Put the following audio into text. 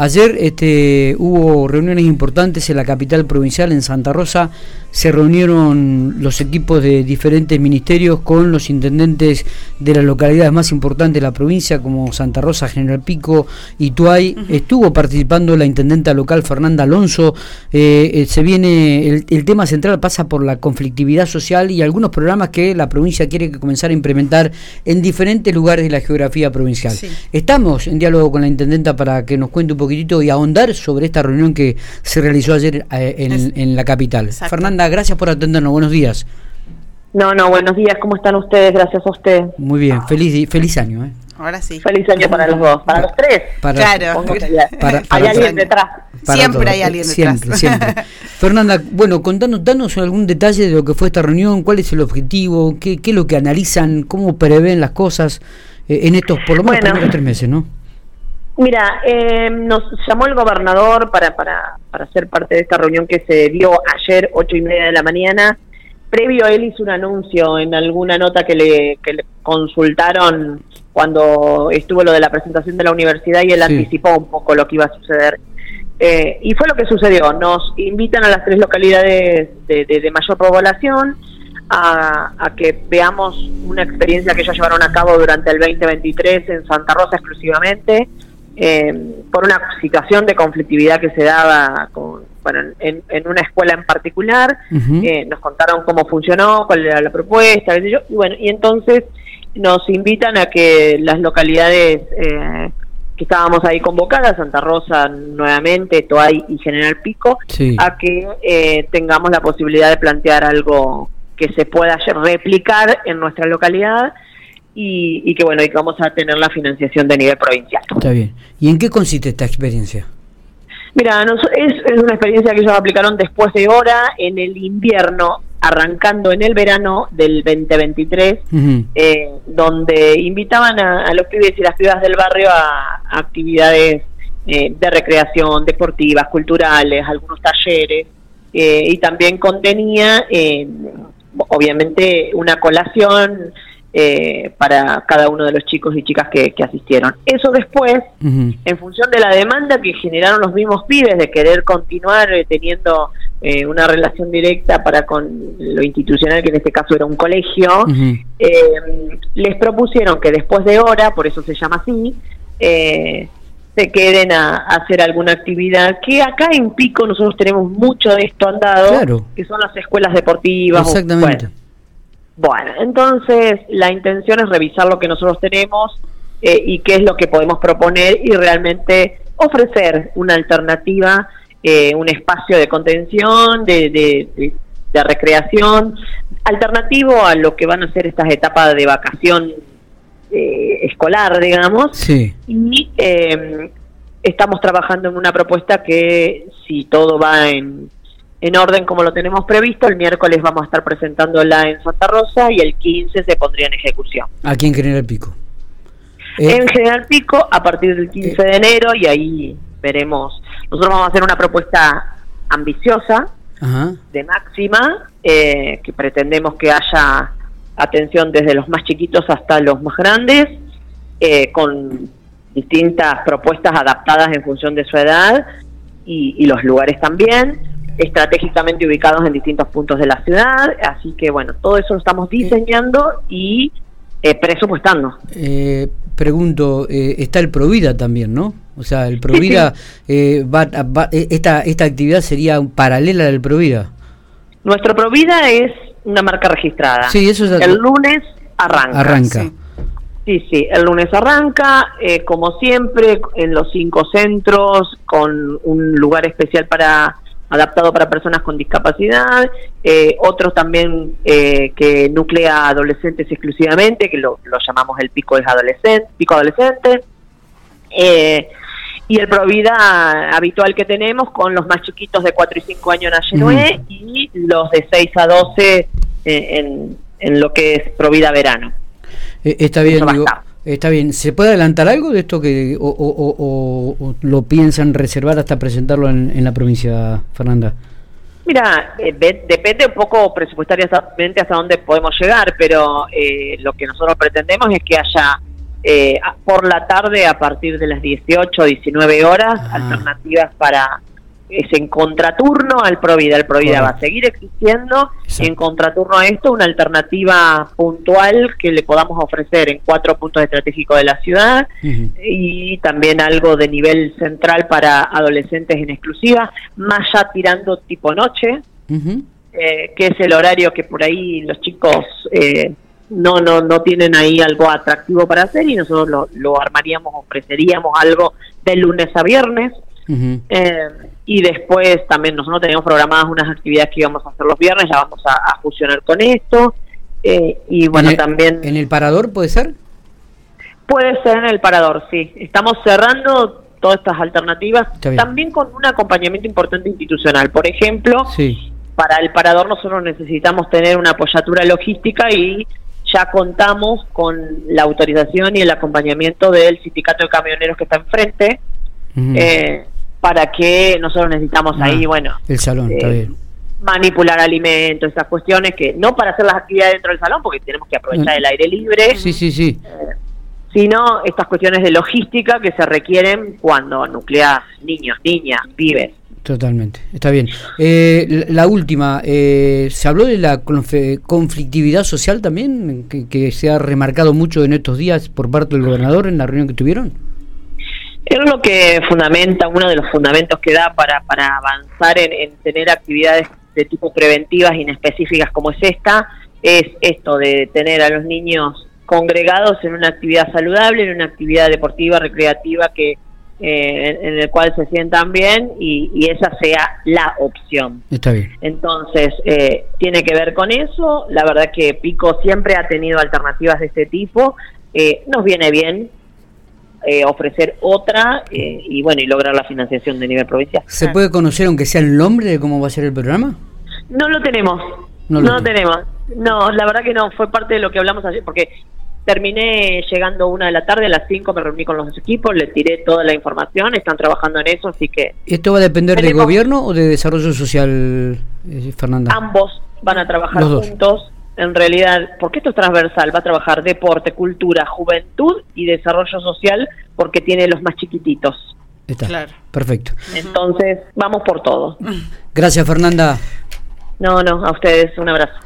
Ayer este, hubo reuniones importantes en la capital provincial, en Santa Rosa. Se reunieron los equipos de diferentes ministerios con los intendentes de las localidades más importantes de la provincia, como Santa Rosa, General Pico y Tuay. Estuvo participando la intendenta local Fernanda Alonso. Eh, eh, se viene el, el, tema central pasa por la conflictividad social y algunos programas que la provincia quiere comenzar a implementar en diferentes lugares de la geografía provincial. Sí. Estamos en diálogo con la intendenta para que nos cuente un poco y ahondar sobre esta reunión que se realizó ayer eh, en, en, la capital. Exacto. Fernanda, gracias por atendernos. Buenos días. No, no, buenos días. ¿Cómo están ustedes? Gracias a usted. Muy bien. Feliz, feliz año. ¿eh? Ahora sí. Feliz año para los dos, para los tres. Para, claro. Para, para, hay alguien detrás. siempre todo. hay alguien detrás. Siempre, siempre. Fernanda, bueno, contanos, danos algún detalle de lo que fue esta reunión, cuál es el objetivo, qué, qué es lo que analizan, cómo prevén las cosas eh, en estos, por lo menos, bueno, primeros tres meses, ¿no? Mira, eh, nos llamó el gobernador para, para, para ser parte de esta reunión que se dio ayer, ocho y media de la mañana. Previo a él hizo un anuncio en alguna nota que le, que le consultaron cuando estuvo lo de la presentación de la universidad y él sí. anticipó un poco lo que iba a suceder. Eh, y fue lo que sucedió. Nos invitan a las tres localidades de, de, de mayor población a, a, que veamos una experiencia que ellos llevaron a cabo durante el 2023 en Santa Rosa exclusivamente eh, por una situación de conflictividad que se daba con, bueno, en, en, una escuela en particular. Uh -huh. eh, nos contaron cómo funcionó, cuál era la propuesta, yo, y bueno, y entonces nos invitan a que las localidades eh, que estábamos ahí convocadas, Santa Rosa nuevamente, Toay y General Pico, sí. a que eh, tengamos la posibilidad de plantear algo que se pueda replicar en nuestra localidad y, y, que bueno, y que vamos a tener la financiación de nivel provincial. Está bien. ¿Y en qué consiste esta experiencia? Mira, nos, es, es, una experiencia que ellos aplicaron después de hora, en el invierno, arrancando en el verano del 2023, uh -huh. eh, donde invitaban a, a, los pibes y las pibas del barrio a, a actividades eh, de recreación, deportivas, culturales, algunos talleres, eh, y también contenía, eh, obviamente, una colación eh, para cada uno de los chicos y chicas que, que asistieron. Eso después, uh -huh. en función de la demanda que generaron los mismos pibes de querer continuar eh, teniendo eh, una relación directa para con lo institucional, que en este caso era un colegio, uh -huh. les propusieron que después de hora, por eso se llama así, eh, se queden a, a, hacer alguna actividad que acá en Pico nosotros tenemos mucho de esto andado, claro. que son las escuelas deportivas. Exactamente. Bueno, bueno, entonces la intención es revisar lo que nosotros tenemos eh, y qué es lo que podemos proponer y realmente ofrecer una alternativa, eh, un espacio de contención, de, de, de, de, recreación, alternativo a lo que van a ser estas etapas de vacación eh, escolar, digamos. Sí. Y eh, estamos trabajando en una propuesta que, si todo va en en orden como lo tenemos previsto. El miércoles vamos a estar presentándola en Santa Rosa y el 15 se pondría en ejecución. Aquí en General Pico. Eh, en General Pico a partir del 15 eh, de enero y ahí veremos. Nosotros vamos a hacer una propuesta ambiciosa, ajá. de máxima, eh, que pretendemos que haya atención desde los más chiquitos hasta los más grandes, eh, con distintas propuestas adaptadas en función de su edad y, y los lugares también estratégicamente ubicados en distintos puntos de la ciudad, así que bueno, todo eso lo estamos diseñando y eh, presupuestando. Eh, pregunto, eh, está el Provida también, ¿no? O sea, el Provida, sí. Va, va, esta, esta actividad sería paralela del Provida. Nuestro Provida es una marca registrada. Sí, eso es El lunes arranca. Arranca. Sí. Sí, sí, el lunes arranca, eh, como siempre, en los cinco centros, con un lugar especial para adaptado para personas con discapacidad, eh, otros también eh, que nuclea adolescentes exclusivamente, que lo, lo llamamos el pico es adolescente, pico adolescente, eh, y el Provida habitual que tenemos con los más chiquitos de 4 y 5 años en Ayenué mm. y los de 6 a 12 en, en, lo que es Provida verano. Eh, está bien, digo, Está bien, ¿se puede adelantar algo de esto que o, o, o, o lo piensan reservar hasta presentarlo en, en la provincia, Fernanda? Mira, eh, depende un poco presupuestariamente hasta dónde podemos llegar, pero eh, lo que nosotros pretendemos es que haya eh, por la tarde a partir de las 18 o 19 horas, Ah. alternativas para es en contraturno al Provida. El Provida va a seguir existiendo Exacto. y en contraturno a esto una alternativa puntual que le podamos ofrecer en cuatro puntos estratégicos de la ciudad y también algo de nivel central para adolescentes en exclusiva, más ya tirando tipo noche, eh, que es el horario que por ahí los chicos eh, no, no, no tienen ahí algo atractivo para hacer y nosotros lo, lo armaríamos, ofreceríamos algo de lunes a viernes. Eh, y después también nosotros tenemos programadas unas actividades que íbamos a hacer los viernes, ya vamos a, a fusionar con esto. eh, y bueno, ¿En el- también... ¿En el parador puede ser? Puede ser en el parador, sí. Estamos cerrando todas estas alternativas, también con un acompañamiento importante institucional. Por ejemplo, Sí. para el parador nosotros necesitamos tener una apoyatura logística y ya contamos con la autorización y el acompañamiento del sindicato de camioneros que está enfrente, Ujú. eh, para que nosotros necesitamos Ah, ahí, bueno, El salón, está eh, bien. manipular alimentos, esas cuestiones que no para hacer las actividades dentro del salón, porque tenemos que aprovechar Mm. el aire libre, Sí, sí, sí. sino estas cuestiones de logística que se requieren cuando nucleas niños, niñas, pibes. Totalmente, está bien. Eh, la última, eh, ¿se habló de la conflictividad social también, que, que se ha remarcado mucho en estos días por parte del gobernador en la reunión que tuvieron? Es lo que fundamenta, uno de los fundamentos que da para, para avanzar en, en tener actividades de tipo preventivas y inespecíficas como es esta, es esto de tener a los niños congregados en una actividad saludable, en una actividad deportiva, recreativa, que eh, en, en el cual se sientan bien y, y esa sea la opción. Está bien. Entonces, eh, tiene que ver con eso. La verdad que Pico siempre ha tenido alternativas de este tipo. Eh, nos viene bien eh, ofrecer otra eh, y bueno, y lograr la financiación de nivel provincial. ¿Se puede conocer, aunque sea el nombre de cómo va a ser el programa? No lo tenemos. No lo tenemos. No, la verdad que no. Fue parte de lo que hablamos ayer porque terminé llegando una de la tarde, a las 5 me reuní con los equipos, les tiré toda la información, están trabajando en eso, así que ¿Esto va a depender del gobierno o de desarrollo social, eh, Fernanda? ambos van a trabajar juntos. En realidad, porque esto es transversal, va a trabajar deporte, cultura, juventud y desarrollo social porque tiene los más chiquititos. Está. Claro. Perfecto. Entonces, vamos por todo. Gracias, Fernanda. No, no, a ustedes un abrazo.